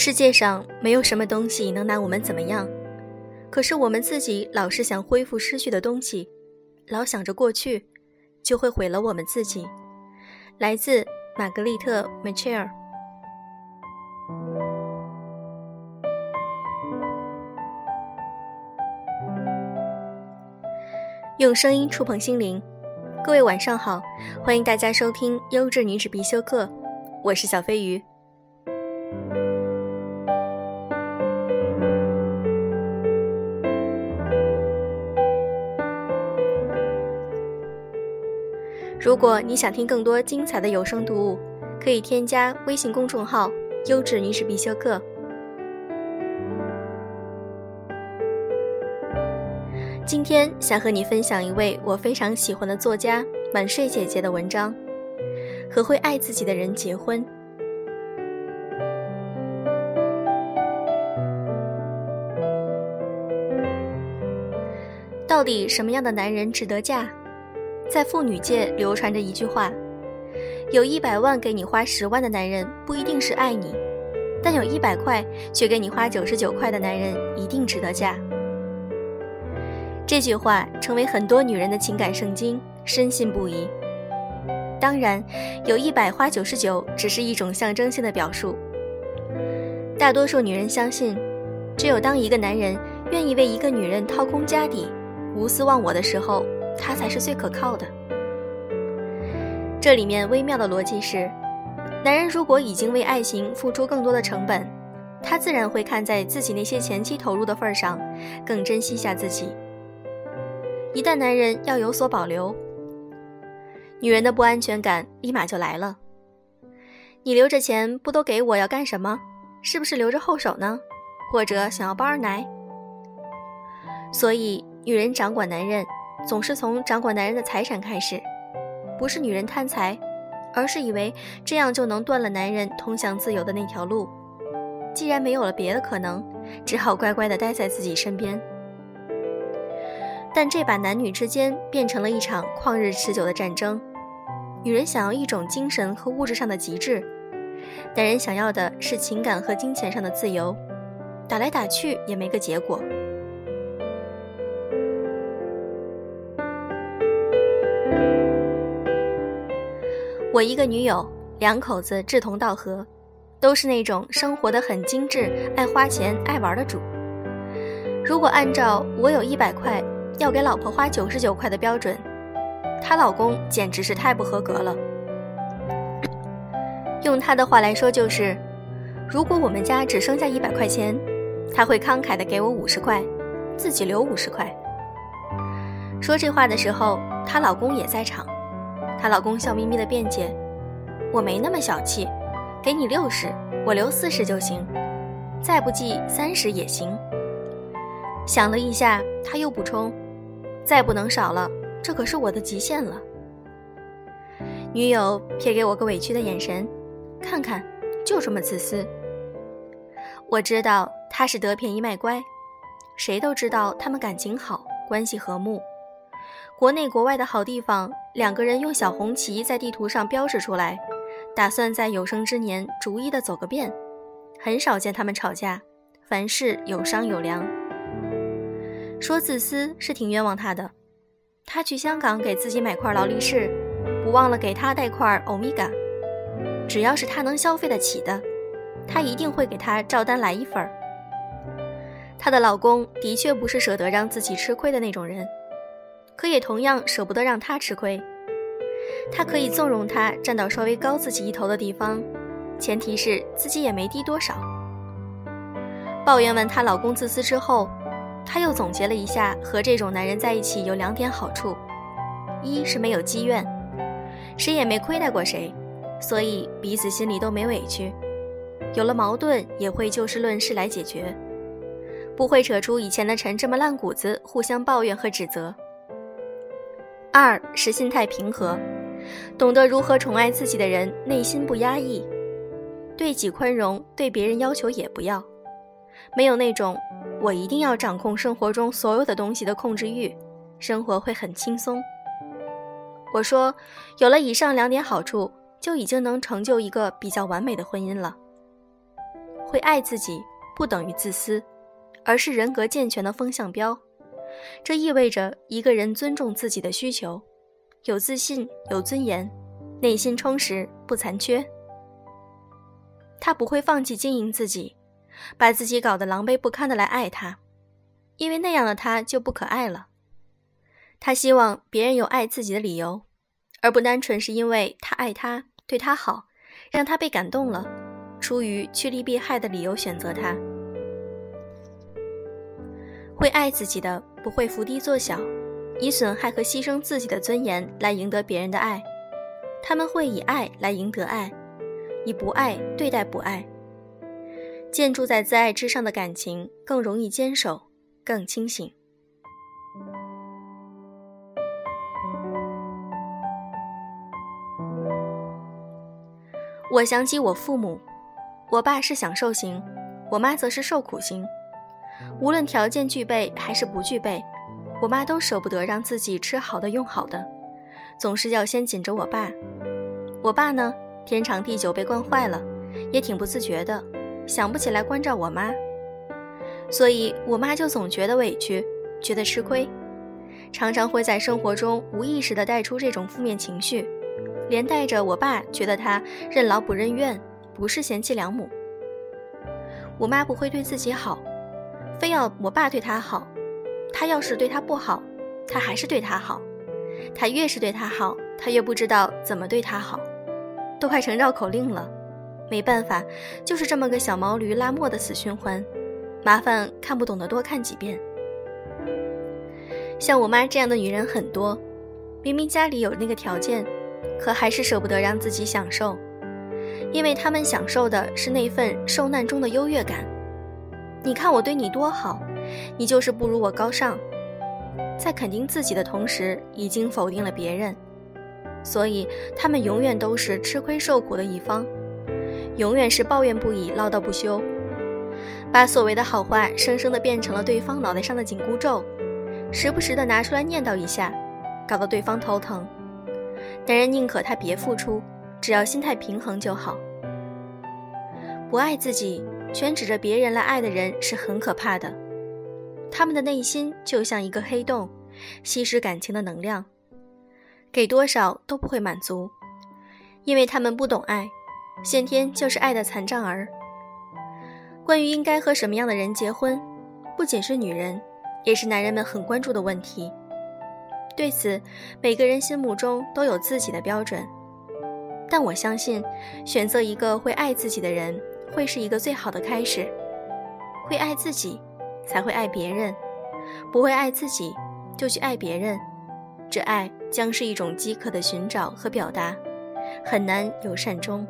世界上没有什么东西能拿我们怎么样，可是我们自己老是想恢复失去的东西，老想着过去，就会毁了我们自己。来自玛格丽特·梅切尔。用声音触碰心灵，各位晚上好，欢迎大家收听优质女子必修课，我是小飞鱼。如果你想听更多精彩的有声读物，可以添加微信公众号“优质女史必修课”。今天想和你分享一位我非常喜欢的作家晚睡姐姐的文章，《和会爱自己的人结婚》。到底什么样的男人值得嫁？在妇女界流传着一句话：有一百万给你花十万的男人不一定是爱你，但有一百块却给你花九十九块的男人一定值得嫁。这句话成为很多女人的情感圣经，深信不疑。当然，有一百花九十九只是一种象征性的表述。大多数女人相信，只有当一个男人愿意为一个女人掏空家底、无私忘我的时候。他才是最可靠的。这里面微妙的逻辑是：男人如果已经为爱情付出更多的成本，他自然会看在自己那些前期投入的份上，更珍惜下自己。一旦男人要有所保留，女人的不安全感立马就来了。你留着钱不都给我要干什么？是不是留着后手呢？或者想要包二奶？所以，女人掌管男人。总是从掌管男人的财产开始，不是女人贪财，而是以为这样就能断了男人通向自由的那条路。既然没有了别的可能，只好乖乖地待在自己身边。但这把男女之间变成了一场旷日持久的战争。女人想要一种精神和物质上的极致，男人想要的是情感和金钱上的自由。打来打去也没个结果。我一个女友，两口子志同道合，都是那种生活的很精致、爱花钱、爱玩的主。如果按照我有一百块要给老婆花九十九块的标准，她老公简直是太不合格了。用他的话来说就是，如果我们家只剩下一百块钱，他会慷慨的给我五十块，自己留五十块。说这话的时候，她老公也在场。她老公笑眯眯的辩解：“我没那么小气，给你六十，我留四十就行，再不济三十也行。”想了一下，他又补充：“再不能少了，这可是我的极限了。”女友瞥给我个委屈的眼神，看看，就这么自私。我知道他是得便宜卖乖，谁都知道他们感情好，关系和睦。国内国外的好地方，两个人用小红旗在地图上标示出来，打算在有生之年逐一的走个遍。很少见他们吵架，凡事有商有量。说自私是挺冤枉他的，他去香港给自己买块劳力士，不忘了给他带块欧米伽。只要是他能消费得起的，他一定会给他照单来一份儿。她的老公的确不是舍得让自己吃亏的那种人。可也同样舍不得让他吃亏，她可以纵容他站到稍微高自己一头的地方，前提是自己也没低多少。抱怨完她老公自私之后，她又总结了一下和这种男人在一起有两点好处：一是没有积怨，谁也没亏待过谁，所以彼此心里都没委屈；有了矛盾也会就事论事来解决，不会扯出以前的陈这么烂谷子互相抱怨和指责。二是心态平和，懂得如何宠爱自己的人，内心不压抑，对己宽容，对别人要求也不要，没有那种我一定要掌控生活中所有的东西的控制欲，生活会很轻松。我说，有了以上两点好处，就已经能成就一个比较完美的婚姻了。会爱自己不等于自私，而是人格健全的风向标。这意味着一个人尊重自己的需求，有自信、有尊严，内心充实不残缺。他不会放弃经营自己，把自己搞得狼狈不堪的来爱他，因为那样的他就不可爱了。他希望别人有爱自己的理由，而不单纯是因为他爱他、对他好，让他被感动了，出于趋利避害的理由选择他。会爱自己的不会伏低做小，以损害和牺牲自己的尊严来赢得别人的爱，他们会以爱来赢得爱，以不爱对待不爱。建筑在自爱之上的感情更容易坚守，更清醒。我想起我父母，我爸是享受型，我妈则是受苦型。无论条件具备还是不具备，我妈都舍不得让自己吃好的用好的，总是要先紧着我爸。我爸呢，天长地久被惯坏了，也挺不自觉的，想不起来关照我妈，所以我妈就总觉得委屈，觉得吃亏，常常会在生活中无意识地带出这种负面情绪。连带着我爸觉得他任劳不任怨，不是贤妻良母。我妈不会对自己好，非要我爸对她好。他要是对她不好，他还是对她好。他越是对她好，他越不知道怎么对她好，都快成绕口令了。没办法，就是这么个小毛驴拉磨的死循环。麻烦看不懂的多看几遍。像我妈这样的女人很多，明明家里有那个条件。可还是舍不得让自己享受，因为他们享受的是那份受难中的优越感。你看我对你多好，你就是不如我高尚。在肯定自己的同时，已经否定了别人，所以他们永远都是吃亏受苦的一方，永远是抱怨不已、唠叨不休，把所谓的好话生生的变成了对方脑袋上的紧箍咒，时不时的拿出来念叨一下，搞得对方头疼。男人宁可他别付出，只要心态平衡就好。不爱自己，全指着别人来爱的人是很可怕的。他们的内心就像一个黑洞，吸食感情的能量，给多少都不会满足，因为他们不懂爱，先天就是爱的残障儿。关于应该和什么样的人结婚，不仅是女人，也是男人们很关注的问题。对此，每个人心目中都有自己的标准，但我相信，选择一个会爱自己的人，会是一个最好的开始。会爱自己，才会爱别人；不会爱自己，就去爱别人，这爱将是一种饥渴的寻找和表达，很难有善终。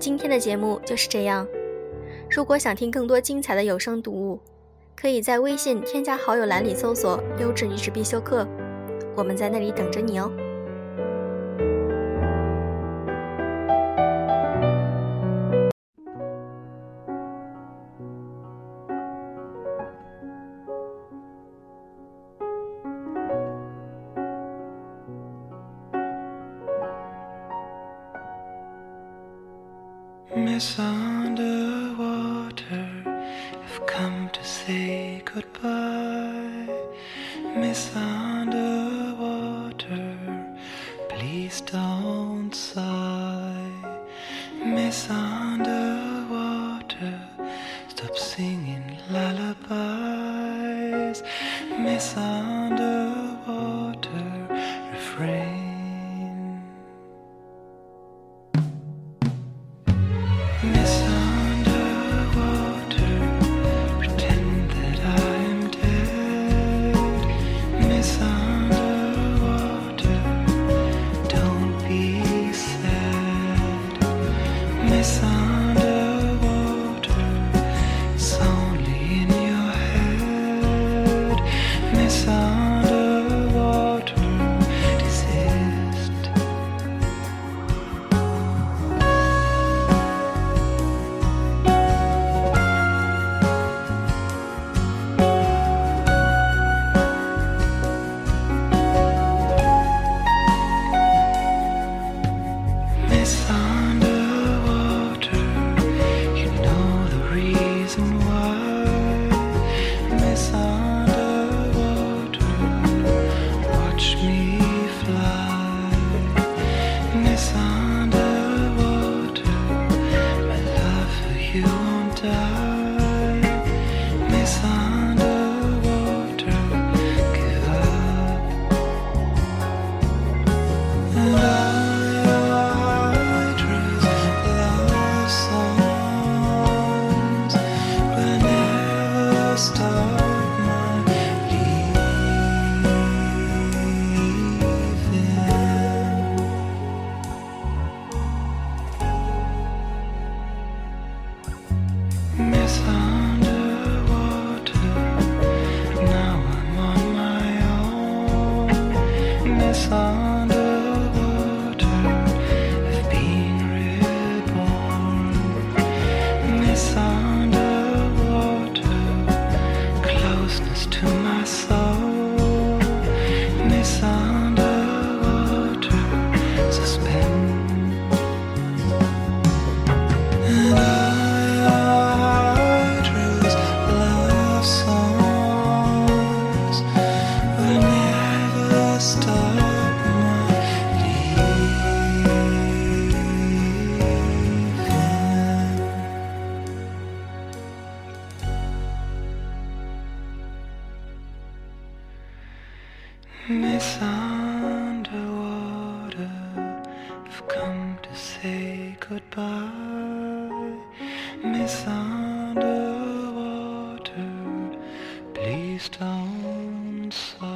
今天的节目就是这样。如果想听更多精彩的有声读物，可以在微信添加好友栏里搜索“优质女子必修课”，我们在那里等着你哦。Miss underwater, I've come to say misunderstood. love. Oh.